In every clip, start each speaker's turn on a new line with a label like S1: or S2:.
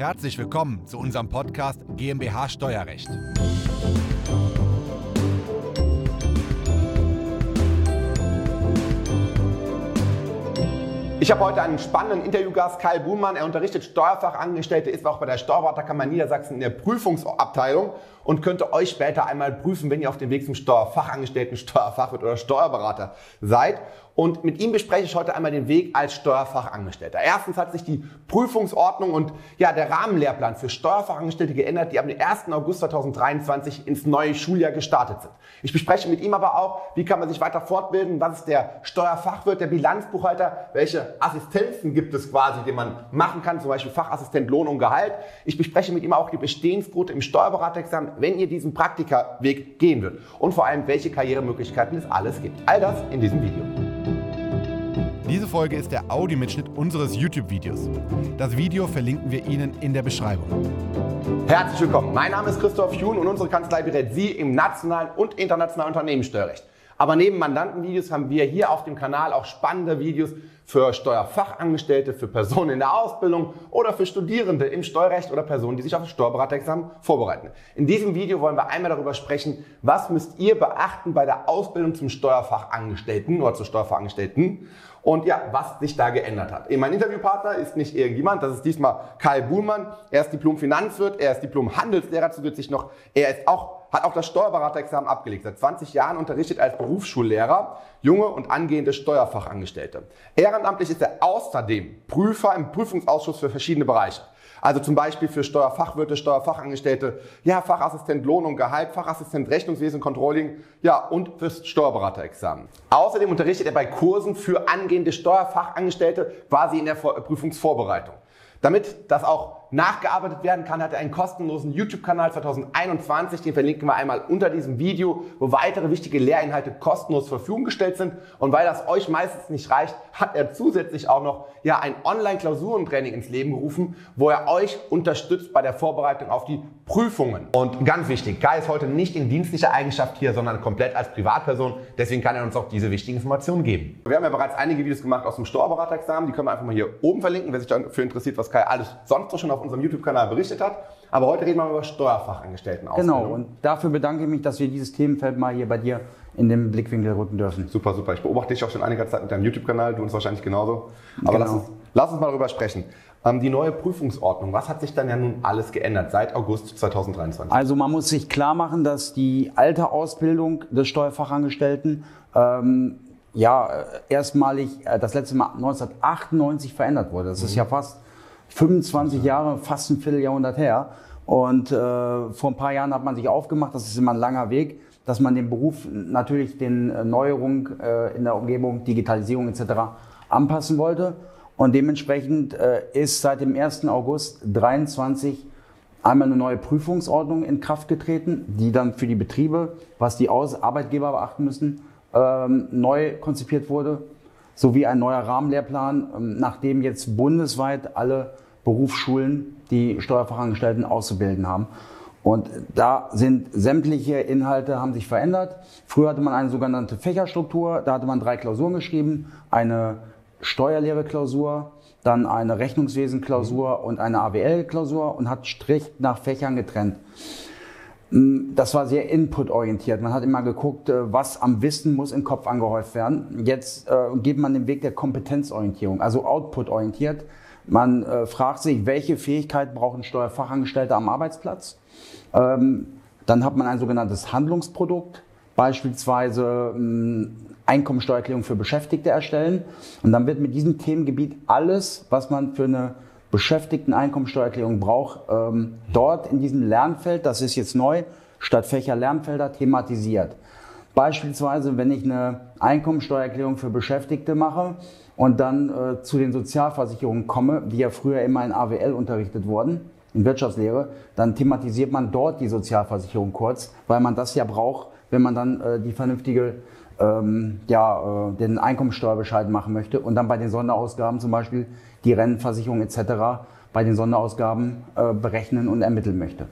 S1: Herzlich willkommen zu unserem Podcast GmbH Steuerrecht.
S2: Ich habe heute einen spannenden Interviewgast, Kai Buhlmann. Er unterrichtet Steuerfachangestellte, ist auch bei der Steuerberaterkammer Niedersachsen in der Prüfungsabteilung und könnte euch später einmal prüfen, wenn ihr auf dem Weg zum Steuerfachangestellten, Steuerfachwirt oder Steuerberater seid. Und mit ihm bespreche ich heute einmal den Weg als Steuerfachangestellter. Erstens hat sich die Prüfungsordnung und ja, der Rahmenlehrplan für Steuerfachangestellte geändert, die am 1. August 2023 ins neue Schuljahr gestartet sind. Ich bespreche mit ihm aber auch, wie kann man sich weiter fortbilden, was ist der Steuerfachwirt, der Bilanzbuchhalter, welche Assistenzen gibt es quasi, die man machen kann, zum Beispiel Fachassistent Lohn und Gehalt. Ich bespreche mit ihm auch die Bestehensquote im Steuerberaterexamen, wenn ihr diesen Praktikerweg gehen würdet. Und vor allem, welche Karrieremöglichkeiten es alles gibt. All das in diesem Video.
S1: Diese Folge ist der Audiomitschnitt unseres YouTube-Videos. Das Video verlinken wir Ihnen in der Beschreibung.
S2: Herzlich willkommen. Mein Name ist Christoph Jun und unsere Kanzlei berät Sie im nationalen und internationalen Unternehmenssteuerrecht. Aber neben Mandantenvideos haben wir hier auf dem Kanal auch spannende Videos für Steuerfachangestellte, für Personen in der Ausbildung oder für Studierende im Steuerrecht oder Personen, die sich auf das Steuerberaterexamen vorbereiten. In diesem Video wollen wir einmal darüber sprechen, was müsst ihr beachten bei der Ausbildung zum Steuerfachangestellten oder zur Steuerfachangestellten und ja, was sich da geändert hat. Mein Interviewpartner ist nicht irgendjemand, das ist diesmal Kai Buhlmann. Er ist Diplom-Finanzwirt, er ist Diplom-Handelslehrer zusätzlich noch. Er ist auch hat auch das Steuerberaterexamen abgelegt. Seit 20 Jahren unterrichtet als Berufsschullehrer junge und angehende Steuerfachangestellte. Ehrenamtlich ist er außerdem Prüfer im Prüfungsausschuss für verschiedene Bereiche. Also zum Beispiel für Steuerfachwirte, Steuerfachangestellte, ja, Fachassistent Lohn und Gehalt, Fachassistent Rechnungswesen, Controlling, ja, und fürs Steuerberaterexamen. Außerdem unterrichtet er bei Kursen für angehende Steuerfachangestellte quasi in der Prüfungsvorbereitung. Damit das auch nachgearbeitet werden kann, hat er einen kostenlosen YouTube-Kanal 2021. Den verlinken wir einmal unter diesem Video, wo weitere wichtige Lehrinhalte kostenlos zur Verfügung gestellt sind. Und weil das euch meistens nicht reicht, hat er zusätzlich auch noch ja, ein Online-Klausurentraining ins Leben gerufen, wo er euch unterstützt bei der Vorbereitung auf die Prüfungen. Und ganz wichtig, Kai ist heute nicht in dienstlicher Eigenschaft hier, sondern komplett als Privatperson. Deswegen kann er uns auch diese wichtigen Informationen geben. Wir haben ja bereits einige Videos gemacht aus dem Steuerberaterexamen. Die können wir einfach mal hier oben verlinken, wer sich dafür interessiert, was Kai alles sonst schon auf auf unserem YouTube-Kanal berichtet hat. Aber heute reden wir über Steuerfachangestellten.
S3: Genau, und dafür bedanke ich mich, dass wir dieses Themenfeld mal hier bei dir in den Blickwinkel rücken dürfen.
S2: Super, super. Ich beobachte dich auch schon einige Zeit mit deinem YouTube-Kanal, du uns wahrscheinlich genauso. Aber genau. lass, uns, lass uns mal darüber sprechen. Ähm, die neue Prüfungsordnung, was hat sich dann ja nun alles geändert seit August 2023?
S3: Also man muss sich klar machen, dass die alte Ausbildung des Steuerfachangestellten ähm, ja erstmalig äh, das letzte Mal 1998 verändert wurde. Das mhm. ist ja fast 25 Jahre, fast ein Vierteljahrhundert her. Und äh, vor ein paar Jahren hat man sich aufgemacht, das ist immer ein langer Weg, dass man den Beruf natürlich den äh, Neuerungen äh, in der Umgebung, Digitalisierung etc. anpassen wollte. Und dementsprechend äh, ist seit dem 1. August 23 einmal eine neue Prüfungsordnung in Kraft getreten, die dann für die Betriebe, was die Arbeitgeber beachten müssen, ähm, neu konzipiert wurde sowie ein neuer Rahmenlehrplan, ähm, nachdem jetzt bundesweit alle Berufsschulen die Steuerfachangestellten auszubilden haben. Und da sind sämtliche Inhalte haben sich verändert. Früher hatte man eine sogenannte Fächerstruktur, da hatte man drei Klausuren geschrieben, eine Steuerlehre-Klausur, dann eine Rechnungswesen-Klausur und eine AWL-Klausur und hat strikt nach Fächern getrennt. Mm, das war sehr inputorientiert. Man hat immer geguckt, äh, was am Wissen muss im Kopf angehäuft werden. Jetzt äh, geht man den Weg der Kompetenzorientierung, also outputorientiert. Man äh, fragt sich, welche Fähigkeit brauchen Steuerfachangestellte am Arbeitsplatz? Ähm, dann hat man ein sogenanntes Handlungsprodukt, beispielsweise ähm, Einkommensteuererklärung für Beschäftigte erstellen. Und dann wird mit diesem Themengebiet alles, was man für eine Beschäftigten-Einkommensteuererklärung braucht, ähm, dort in diesem Lernfeld, das ist jetzt neu, statt Fächer Lernfelder thematisiert. Beispielsweise, wenn ich eine Einkommensteuererklärung für Beschäftigte mache und dann äh, zu den Sozialversicherungen komme, die ja früher immer in AWL unterrichtet wurden, in Wirtschaftslehre, dann thematisiert man dort die Sozialversicherung kurz, weil man das ja braucht, wenn man dann äh, die vernünftige ähm, ja, äh, den Einkommensteuerbescheid machen möchte und dann bei den Sonderausgaben zum Beispiel die Rentenversicherung etc. bei den Sonderausgaben äh, berechnen und ermitteln möchte.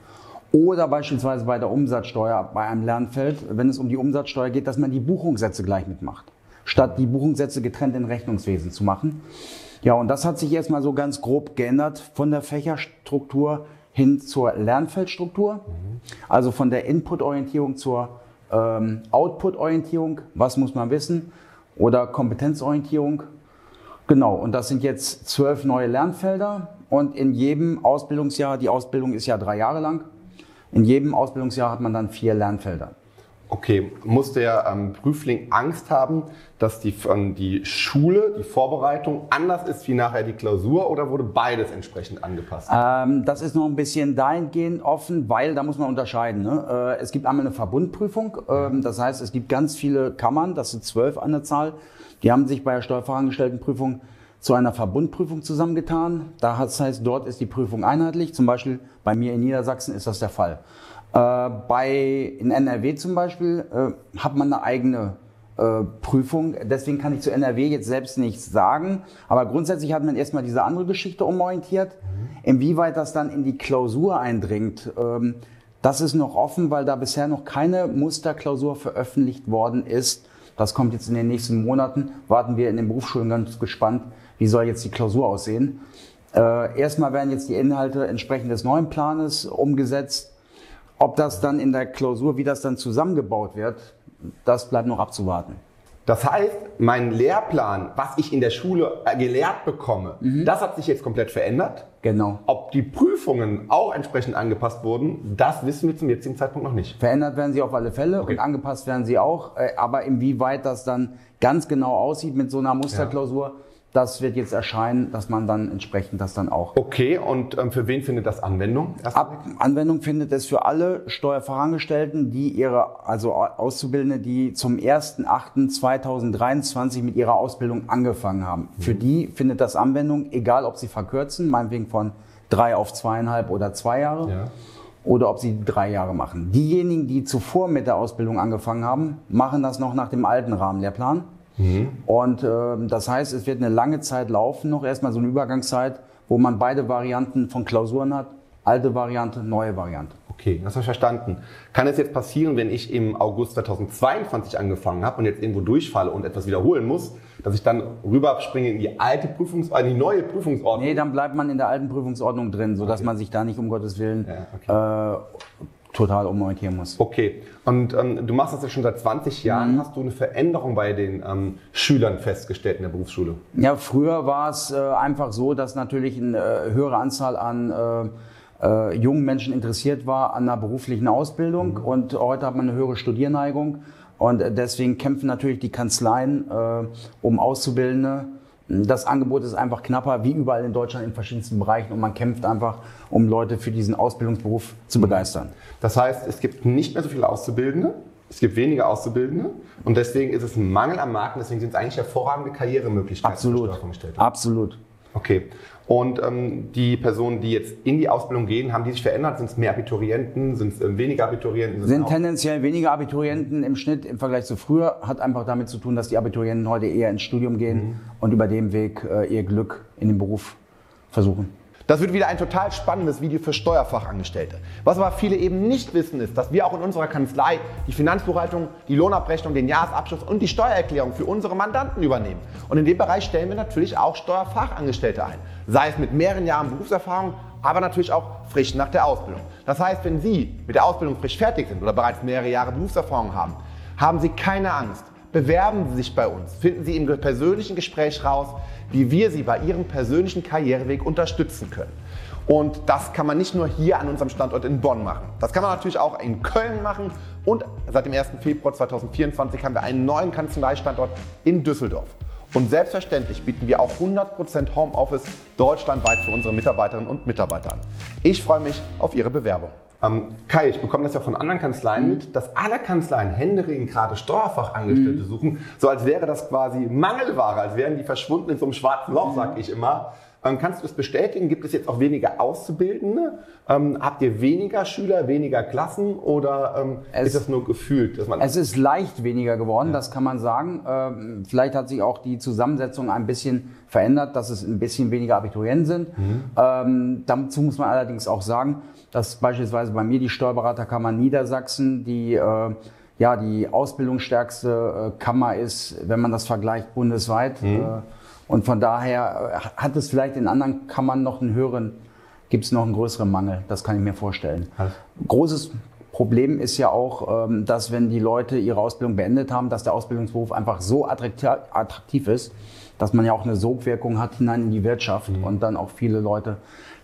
S3: Oder beispielsweise bei der Umsatzsteuer bei einem Lernfeld, wenn es um die Umsatzsteuer geht, dass man die Buchungssätze gleich mitmacht, statt die Buchungssätze getrennt in Rechnungswesen zu machen. Ja, und das hat sich erstmal so ganz grob geändert von der Fächerstruktur hin zur Lernfeldstruktur. Also von der Input-Orientierung zur ähm, Output-Orientierung. Was muss man wissen? Oder Kompetenzorientierung. Genau, und das sind jetzt zwölf neue Lernfelder. Und in jedem Ausbildungsjahr, die Ausbildung ist ja drei Jahre lang, in jedem Ausbildungsjahr hat man dann vier Lernfelder.
S2: Okay, muss der ähm, Prüfling Angst haben, dass die, ähm, die Schule, die Vorbereitung anders ist wie nachher die Klausur oder wurde beides entsprechend angepasst?
S3: Ähm, das ist noch ein bisschen dahingehend offen, weil da muss man unterscheiden. Ne? Äh, es gibt einmal eine Verbundprüfung, ähm, das heißt, es gibt ganz viele Kammern, das sind zwölf an der Zahl, die haben sich bei der Steuerfachangestelltenprüfung zu einer Verbundprüfung zusammengetan. Da heißt, dort ist die Prüfung einheitlich. Zum Beispiel bei mir in Niedersachsen ist das der Fall. Äh, bei, in NRW zum Beispiel äh, hat man eine eigene äh, Prüfung. Deswegen kann ich zu NRW jetzt selbst nichts sagen. Aber grundsätzlich hat man erstmal diese andere Geschichte umorientiert. Inwieweit das dann in die Klausur eindringt, ähm, das ist noch offen, weil da bisher noch keine Musterklausur veröffentlicht worden ist. Das kommt jetzt in den nächsten Monaten. Warten wir in den Berufsschulen ganz gespannt, wie soll jetzt die Klausur aussehen. Äh, erstmal werden jetzt die Inhalte entsprechend des neuen Planes umgesetzt. Ob das dann in der Klausur, wie das dann zusammengebaut wird, das bleibt noch abzuwarten.
S2: Das heißt, mein Lehrplan, was ich in der Schule äh, gelehrt bekomme, mhm. das hat sich jetzt komplett verändert.
S3: Genau.
S2: Ob die Prüfungen auch entsprechend angepasst wurden, das wissen wir zum jetzigen Zeitpunkt noch nicht.
S3: Verändert werden sie auf alle Fälle okay. und angepasst werden sie auch. Äh, aber inwieweit das dann ganz genau aussieht mit so einer Musterklausur, ja das wird jetzt erscheinen, dass man dann entsprechend das dann auch.
S2: Okay, und ähm, für wen findet das Anwendung?
S3: Ab, Anwendung findet es für alle Steuerfachangestellten, die ihre, also Auszubildende, die zum 1.8.2023 mit ihrer Ausbildung angefangen haben. Mhm. Für die findet das Anwendung, egal ob sie verkürzen, meinetwegen von drei auf zweieinhalb oder zwei Jahre. Ja. Oder ob sie drei Jahre machen. Diejenigen, die zuvor mit der Ausbildung angefangen haben, machen das noch nach dem alten Rahmenlehrplan. Mhm. Und äh, das heißt, es wird eine lange Zeit laufen, noch erstmal so eine Übergangszeit, wo man beide Varianten von Klausuren hat. Alte Variante, neue Variante.
S2: Okay, das habe ich verstanden. Kann es jetzt passieren, wenn ich im August 2022 angefangen habe und jetzt irgendwo durchfalle und etwas wiederholen muss, dass ich dann rüberspringe in die alte Prüfungs äh, die neue Prüfungsordnung?
S3: Nee, dann bleibt man in der alten Prüfungsordnung drin, sodass okay. man sich da nicht um Gottes Willen ja, okay. äh, total umorientieren muss.
S2: Okay, und ähm, du machst das ja schon seit 20 Jahren. Mhm. Hast du eine Veränderung bei den ähm, Schülern festgestellt in der Berufsschule?
S3: Ja, früher war es äh, einfach so, dass natürlich eine äh, höhere Anzahl an äh, äh, jungen Menschen interessiert war an einer beruflichen Ausbildung mhm. und heute hat man eine höhere Studierneigung und deswegen kämpfen natürlich die Kanzleien äh, um Auszubildende das Angebot ist einfach knapper, wie überall in Deutschland in verschiedensten Bereichen und man kämpft einfach, um Leute für diesen Ausbildungsberuf zu begeistern.
S2: Das heißt, es gibt nicht mehr so viele Auszubildende, es gibt weniger Auszubildende und deswegen ist es ein Mangel am Markt und deswegen sind es eigentlich hervorragende Karrieremöglichkeiten.
S3: Absolut. Absolut.
S2: Okay. Und ähm, die Personen, die jetzt in die Ausbildung gehen, haben die sich verändert? Sind es mehr Abiturienten? Sind es äh, weniger Abiturienten?
S3: Sind, sind tendenziell weniger Abiturienten im Schnitt im Vergleich zu früher. Hat einfach damit zu tun, dass die Abiturienten heute eher ins Studium gehen mhm. und über dem Weg äh, ihr Glück in dem Beruf versuchen.
S2: Das wird wieder ein total spannendes Video für Steuerfachangestellte. Was aber viele eben nicht wissen, ist, dass wir auch in unserer Kanzlei die Finanzbuchhaltung, die Lohnabrechnung, den Jahresabschluss und die Steuererklärung für unsere Mandanten übernehmen. Und in dem Bereich stellen wir natürlich auch Steuerfachangestellte ein. Sei es mit mehreren Jahren Berufserfahrung, aber natürlich auch frisch nach der Ausbildung. Das heißt, wenn Sie mit der Ausbildung frisch fertig sind oder bereits mehrere Jahre Berufserfahrung haben, haben Sie keine Angst. Bewerben Sie sich bei uns. Finden Sie im persönlichen Gespräch raus, wie wir Sie bei Ihrem persönlichen Karriereweg unterstützen können. Und das kann man nicht nur hier an unserem Standort in Bonn machen. Das kann man natürlich auch in Köln machen. Und seit dem 1. Februar 2024 haben wir einen neuen Kanzleistandort in Düsseldorf. Und selbstverständlich bieten wir auch 100% Homeoffice deutschlandweit für unsere Mitarbeiterinnen und Mitarbeiter an. Ich freue mich auf Ihre Bewerbung. Ähm, Kai, ich bekomme das ja von anderen Kanzleien mhm. mit, dass alle Kanzleien händeringend gerade Steuerfachangestellte mhm. suchen, so als wäre das quasi Mangelware, als wären die verschwunden in so einem schwarzen Loch, mhm. sag ich immer. Ähm, kannst du das bestätigen? Gibt es jetzt auch weniger Auszubildende? Ähm, habt ihr weniger Schüler, weniger Klassen oder ähm, es, ist das nur gefühlt?
S3: Dass man es ist leicht weniger geworden, ja. das kann man sagen. Ähm, vielleicht hat sich auch die Zusammensetzung ein bisschen verändert, dass es ein bisschen weniger Abiturienten sind. Mhm. Ähm, dazu muss man allerdings auch sagen, dass beispielsweise bei mir die Steuerberaterkammer Niedersachsen die äh, ja die ausbildungsstärkste äh, Kammer ist, wenn man das vergleicht bundesweit. Mhm. Äh, Und von daher äh, hat es vielleicht in anderen Kammern noch einen höheren, gibt es noch einen größeren Mangel. Das kann ich mir vorstellen.
S2: Also.
S3: Großes Problem ist ja auch, ähm, dass wenn die Leute ihre Ausbildung beendet haben, dass der Ausbildungsberuf einfach so attraktiv ist, dass man ja auch eine Sogwirkung hat hinein in die Wirtschaft mhm. und dann auch viele Leute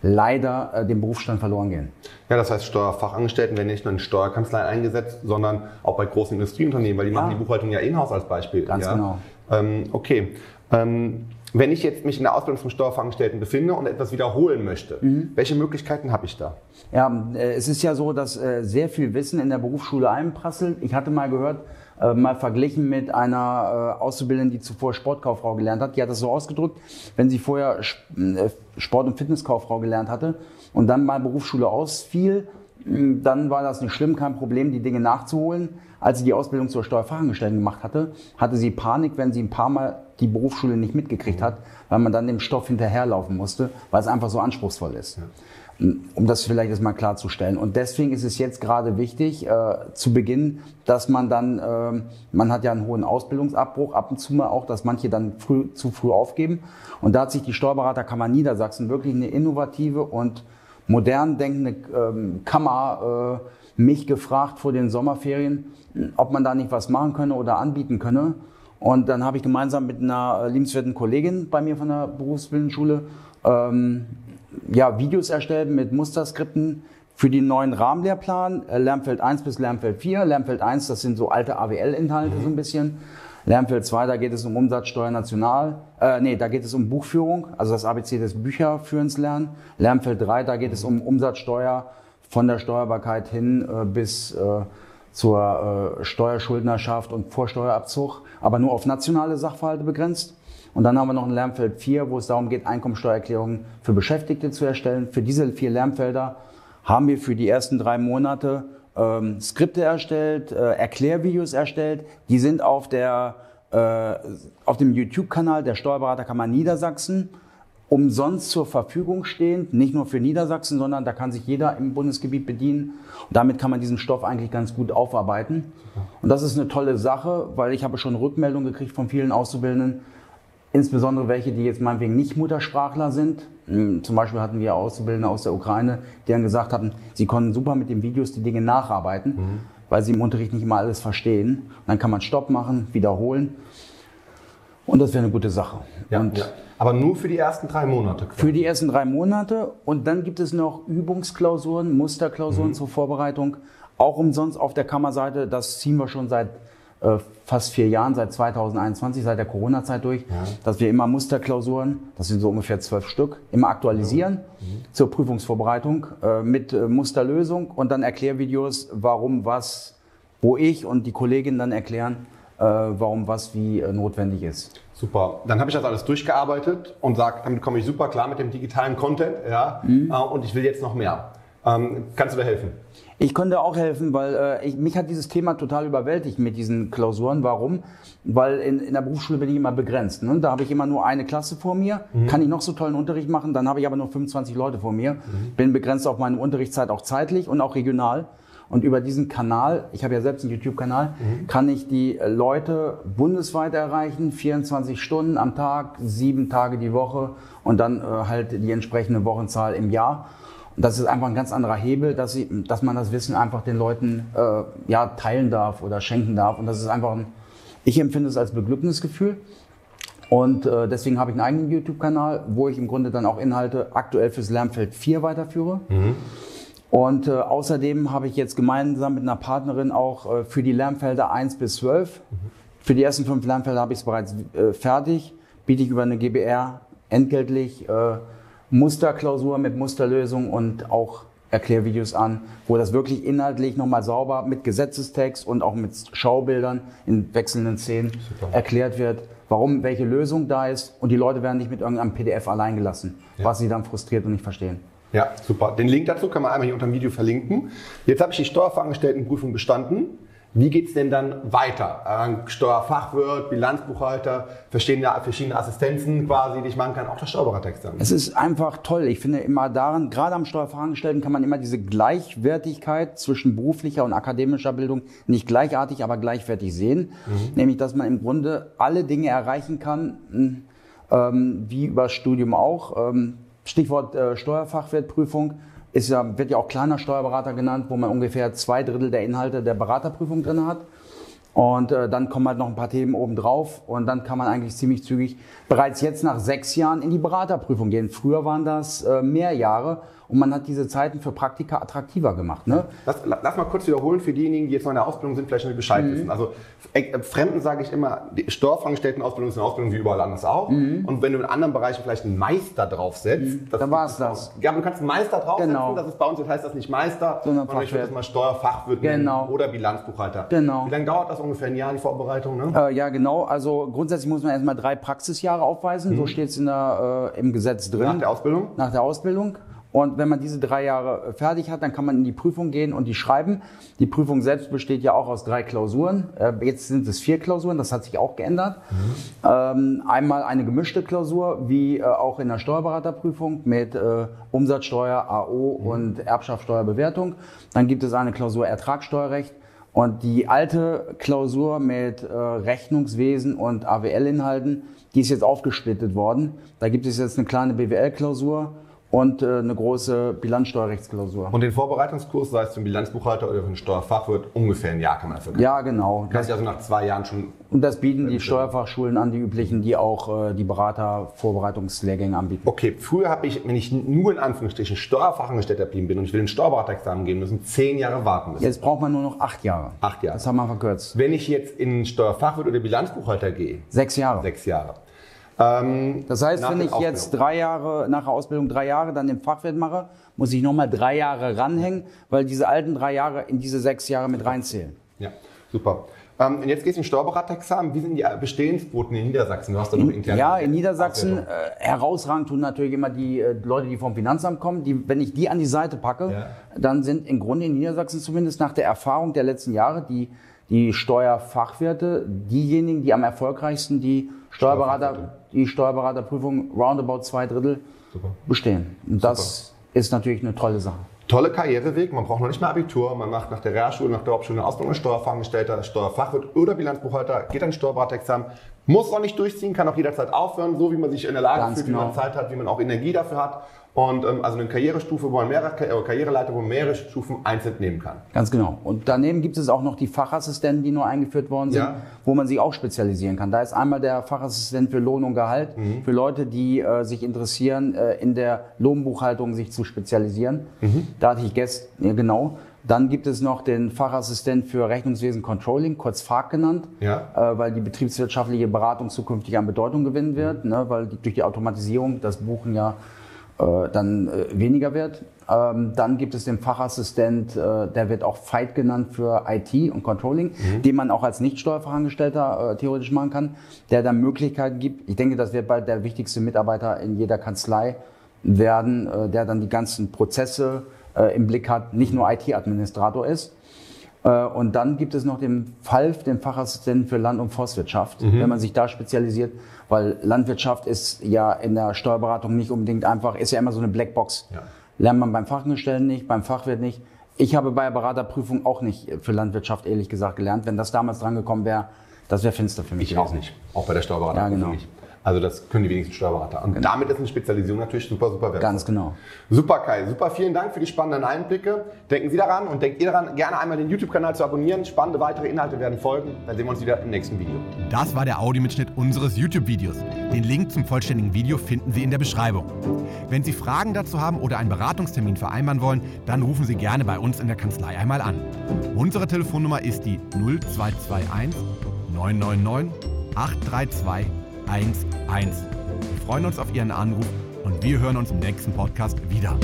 S3: leider äh, den Berufsstand verloren gehen.
S2: Ja, das heißt, Steuerfachangestellten werden nicht nur in Steuerkanzleien eingesetzt, sondern auch bei großen Industrieunternehmen, weil die machen die Buchhaltung ja in-house als Beispiel.
S3: Ganz
S2: ja?
S3: genau.
S2: Ähm, okay. Ähm, wenn ich jetzt mich in der Ausbildung zum Steuerfachangestellten befinde und etwas wiederholen möchte, mhm. welche Möglichkeiten habe ich da?
S3: Ja, äh, es ist ja so, dass äh, sehr viel Wissen in der Berufsschule einprasselt. Ich hatte mal gehört, äh, mal verglichen mit einer Auszubildenden, die zuvor Sportkauffrau gelernt hat. Die hat das so ausgedrückt, wenn sie vorher Sport- und Fitnesskauffrau gelernt hatte und dann mal Berufsschule ausfiel, dann war das nicht schlimm, kein Problem, die Dinge nachzuholen. Als sie die Ausbildung zur Steuerfachangestellten gemacht hatte, hatte sie Panik, wenn sie ein paar Mal die Berufsschule nicht mitgekriegt hat, weil man dann dem Stoff hinterherlaufen musste, weil es einfach so anspruchsvoll ist. Ja. Um das vielleicht jetzt mal klarzustellen. Und deswegen ist es jetzt gerade wichtig, äh, zu Beginn, dass man dann, äh, man hat ja einen hohen Ausbildungsabbruch, ab und zu mal auch, dass manche dann früh, zu früh aufgeben. Und da hat sich die Steuerberaterkammer Niedersachsen wirklich eine innovative und modern denkende ähm, Kammer äh, mich gefragt vor den Sommerferien, ob man da nicht was machen könne oder anbieten könne. Und dann habe ich gemeinsam mit einer äh, liebenswerten Kollegin bei mir von der Berufsbildungsschule ähm, ja, Videos erstellt mit Musterskripten für den neuen Rahmenlehrplan, äh, Lernfeld 1 bis Lernfeld 4. Lernfeld 1, das sind so alte AWL-Inhalte so ein bisschen. Lernfeld 2, da geht es um Umsatzsteuer national. Äh, nee, da geht es um Buchführung, also das ABC des Bücherführens lernen. Lernfeld 3, da geht es um Umsatzsteuer von der Steuerbarkeit hin äh, bis äh, zur äh, Steuerschuldnerschaft und Vorsteuerabzug, aber nur auf nationale Sachverhalte begrenzt. Und dann haben wir noch ein Lernfeld 4, wo es darum geht, Einkommensteuererklärungen für Beschäftigte zu erstellen. Für diese vier Lernfelder haben wir für die ersten drei Monate ähm, Skripte erstellt, äh, Erklärvideos erstellt. Die sind auf, der, äh, auf dem YouTube-Kanal der Steuerberaterkammer Niedersachsen umsonst zur Verfügung stehend, nicht nur für Niedersachsen, sondern da kann sich jeder im Bundesgebiet bedienen. Und damit kann man diesen Stoff eigentlich ganz gut aufarbeiten. Und das ist eine tolle Sache, weil ich habe schon Rückmeldungen gekriegt von vielen Auszubildenden, insbesondere welche, die jetzt meinetwegen nicht Muttersprachler sind. Hm, zum Beispiel hatten wir Auszubildende aus der Ukraine, die dann gesagt hatten, sie konnten super mit den Videos die Dinge nacharbeiten, mhm. weil sie im Unterricht nicht immer alles verstehen. Und dann kann man Stopp machen, wiederholen. Und das wäre eine gute Sache.
S2: Ja, ja. Aber nur für die ersten drei Monate.
S3: Quasi. Für die ersten drei Monate. Und dann gibt es noch Übungsklausuren, Musterklausuren mhm. zur Vorbereitung. Auch umsonst auf der Kammerseite. Das ziehen wir schon seit äh, fast vier Jahren, seit 2021, seit der Corona-Zeit durch, ja. dass wir immer Musterklausuren, das sind so ungefähr zwölf Stück, immer aktualisieren mhm. zur Prüfungsvorbereitung äh, mit äh, Musterlösung und dann Erklärvideos, warum was, wo ich und die Kollegin dann erklären, äh, warum was wie äh, notwendig ist.
S2: Super. Dann habe ich das alles durchgearbeitet und sage, damit komme ich super klar mit dem digitalen Content, ja, mhm. Äh, und ich will jetzt noch mehr. Ähm, kannst du da helfen?
S3: Ich konnte auch helfen, weil äh, ich, mich hat dieses Thema total überwältigt mit diesen Klausuren. Warum? Weil in, in der Berufsschule bin ich immer begrenzt. Ne? Da habe ich immer nur eine Klasse vor mir, mhm. kann ich noch so tollen Unterricht machen, dann habe ich aber nur 25 Leute vor mir, mhm. bin begrenzt auf meine Unterrichtszeit auch zeitlich und auch regional. Und über diesen Kanal, ich habe ja selbst einen YouTube-Kanal, mhm. kann ich die Leute bundesweit erreichen, 24 Stunden am Tag, sieben Tage die Woche und dann äh, halt die entsprechende Wochenzahl im Jahr. Und das ist einfach ein ganz anderer Hebel, dass, sie, dass man das Wissen einfach den Leuten äh, ja, teilen darf oder schenken darf. Und das ist einfach ein, ich empfinde es als Beglücknisgefühl. Und äh, deswegen habe ich einen eigenen YouTube-Kanal, wo ich im Grunde dann auch Inhalte aktuell fürs Lernfeld 4 weiterführe. Mhm. Und äh, außerdem habe ich jetzt gemeinsam mit einer Partnerin auch äh, für die Lernfelder 1 bis 12, mhm. für die ersten fünf Lernfelder habe ich es bereits äh, fertig, biete ich über eine GBR entgeltlich äh, Musterklausur mit Musterlösung und auch Erklärvideos an, wo das wirklich inhaltlich nochmal sauber mit Gesetzestext und auch mit Schaubildern in wechselnden Szenen Super. erklärt wird, warum welche Lösung da ist und die Leute werden nicht mit irgendeinem PDF allein gelassen, ja. was sie dann frustriert und nicht verstehen.
S2: Ja, super. Den Link dazu kann man einmal hier unter dem Video verlinken. Jetzt habe ich die Steuerfachangestelltenprüfung bestanden. Wie geht's denn dann weiter? Steuerfachwirt, Bilanzbuchhalter, verschiedene, verschiedene Assistenzen quasi, die ich machen kann, auch der Steuerberaterexamen.
S3: Es ist einfach toll. Ich finde immer daran, gerade am Steuerfachangestellten kann man immer diese Gleichwertigkeit zwischen beruflicher und akademischer Bildung nicht gleichartig, aber gleichwertig sehen. Mhm. Nämlich, dass man im Grunde alle Dinge erreichen kann, hm, ähm, wie über Studium auch. Ähm, Stichwort äh, Steuerfachwertprüfung ist ja, wird ja auch kleiner Steuerberater genannt, wo man ungefähr zwei Drittel der Inhalte der Beraterprüfung drin hat. Und äh, dann kommen halt noch ein paar Themen oben drauf und dann kann man eigentlich ziemlich zügig bereits jetzt nach sechs Jahren in die Beraterprüfung gehen. Früher waren das äh, mehr Jahre und man hat diese Zeiten für Praktika attraktiver gemacht. Ne?
S2: Lass, lass mal kurz wiederholen für diejenigen, die jetzt noch in der Ausbildung sind, vielleicht nicht Bescheid mhm. wissen. Also äh, Fremden sage ich immer, die Steuerfachangestelltenausbildung ist eine Ausbildung wie überall anders auch. Mhm. Und wenn du in anderen Bereichen vielleicht einen Meister draufsetzt,
S3: mhm. dann war es das.
S2: Ja, aber du kannst einen Meister draufsetzen, genau. das ist bei uns, das heißt das nicht Meister, sondern, sondern ich würde das mal Steuerfachwirt
S3: genau.
S2: oder Bilanzbuchhalter.
S3: Genau.
S2: Wie lange dauert das ungefähr? Ein Jahr die Vorbereitung? Ne?
S3: Äh, ja, genau. Also grundsätzlich muss man erstmal drei Praxisjahre aufweisen. So mhm. steht es äh, im Gesetz drin.
S2: Nach der Ausbildung?
S3: Nach der Ausbildung. Und wenn man diese drei Jahre äh, fertig hat, dann kann man in die Prüfung gehen und die schreiben. Die Prüfung selbst besteht ja auch aus drei Klausuren. Äh, jetzt sind es vier Klausuren, das hat sich auch geändert. Mhm. Einmal eine gemischte Klausur, wie äh, auch in der Steuerberaterprüfung mit Umsatzsteuer, AO mhm. und Erbschaftssteuerbewertung. Dann gibt es eine Klausur Ertragssteuerrecht. Und die alte Klausur mit Rechnungswesen und AWL-Inhalten, die ist jetzt aufgesplittet worden. Da gibt es jetzt eine kleine BWL-Klausur und äh, eine große Bilanzsteuerrechtsklausur.
S2: Und den Vorbereitungskurs, sei es zum Bilanzbuchhalter oder für den Steuerfachwirt, ungefähr ein Jahr kann man dafür
S3: machen. Ja, genau.
S2: Kann sich also nach zwei Jahren schon.
S3: Und das bieten die Steuerfachschulen an, die üblichen, die auch äh, die Beratervorbereitungslehrgänge anbieten.
S2: Okay, früher habe ich, wenn ich nur in Anführungsstrichen Steuerfachangestellter geblieben bin und ich will ein Steuerberaterexamen geben müssen, zehn Jahre warten müssen.
S3: Jetzt braucht man nur noch acht Jahre.
S2: Acht Jahre.
S3: Das haben wir verkürzt.
S2: Wenn ich jetzt in Steuerfachwirt oder Bilanzbuchhalter gehe.
S3: Sechs Jahre.
S2: Sechs Jahre.
S3: Ähm, das heißt, wenn ich jetzt drei Jahre, nach der Ausbildung drei Jahre dann den Fachwirt mache, muss ich nochmal drei Jahre ranhängen, weil diese alten drei Jahre in diese sechs Jahre mit reinzählen.
S2: Ja, super. Ähm, und jetzt gehst du in Steuerberaterexamen. Wie sind die Bestehensquoten in Niedersachsen? Du hast da noch
S3: intern Ja, in Niedersachsen äh, herausragend tun natürlich immer die äh, Leute, die vom Finanzamt kommen. Die, wenn ich die an die Seite packe, ja. dann sind im Grunde in Niedersachsen zumindest nach der Erfahrung der letzten Jahre die, die Steuerfachwerte diejenigen, die am erfolgreichsten die Steuerberater, die Steuerberaterprüfung roundabout zwei Drittel Super. bestehen. Und das Super. ist natürlich eine tolle Sache.
S2: Tolle Karriereweg, man braucht noch nicht mal Abitur, man macht nach der Realschule, nach der Hauptschule eine Ausbildung als Steuerfachangestellter, Steuerfachwirt oder Bilanzbuchhalter, geht an Steuerberaterexamen, muss auch nicht durchziehen, kann auch jederzeit aufhören, so wie man sich in der Lage Ganz fühlt, genau. wie man Zeit hat, wie man auch Energie dafür hat und ähm, also eine Karrierestufe, wo man mehrere äh, Karriereleiter, wo man mehrere Stufen einzeln nehmen kann.
S3: Ganz genau. Und daneben gibt es auch noch die Fachassistenten, die neu eingeführt worden sind, ja. wo man sich auch spezialisieren kann. Da ist einmal der Fachassistent für Lohn und Gehalt, mhm. für Leute, die äh, sich interessieren, äh, in der Lohnbuchhaltung sich zu spezialisieren. Mhm. Da hatte ich gestern, ja, genau. Dann gibt es noch den Fachassistent für Rechnungswesen Controlling, kurz FAC genannt,
S2: ja.
S3: äh, weil die betriebswirtschaftliche Beratung zukünftig an Bedeutung gewinnen wird, mhm. ne, weil die, durch die Automatisierung das Buchen ja äh, dann äh, weniger wird. Ähm, dann gibt es den Fachassistent, äh, der wird auch Fight genannt für IT und Controlling, mhm. den man auch als Nicht-Steuerfachangestellter äh, theoretisch machen kann, der dann Möglichkeiten gibt. Ich denke, das wird bald der wichtigste Mitarbeiter in jeder Kanzlei werden, äh, der dann die ganzen Prozesse äh, im Blick hat, nicht nur IT-Administrator ist. Äh, und dann gibt es noch den FALF, den Fachassistenten für Land- und Forstwirtschaft, mhm. wenn man sich da spezialisiert, weil Landwirtschaft ist ja in der Steuerberatung nicht unbedingt einfach, ist ja immer so eine Blackbox. Ja. Lernt man beim Fachangestellten nicht, beim Fachwirt nicht. Ich habe bei der Beraterprüfung auch nicht für Landwirtschaft ehrlich gesagt gelernt. Wenn das damals drangekommen wäre, das wäre finster für mich.
S2: Ich auch nicht. Auch bei der Steuerberaterprüfung
S3: ja, genau.
S2: nicht. Also das können die wenigsten Steuerberater. Und genau. damit ist eine Spezialisierung natürlich super, super wertvoll.
S3: Ganz genau.
S2: Super Kai, super vielen Dank für die spannenden Einblicke. Denken Sie daran und denkt ihr daran, gerne einmal den YouTube-Kanal zu abonnieren. Spannende weitere Inhalte werden folgen. Dann sehen wir uns wieder im nächsten Video.
S1: Das war der Audiomitschnitt unseres YouTube-Videos. Den Link zum vollständigen Video finden Sie in der Beschreibung. Wenn Sie Fragen dazu haben oder einen Beratungstermin vereinbaren wollen, dann rufen Sie gerne bei uns in der Kanzlei einmal an. Unsere Telefonnummer ist die 0221 999 832 11. Wir freuen uns auf Ihren Anruf und wir hören uns im nächsten Podcast wieder.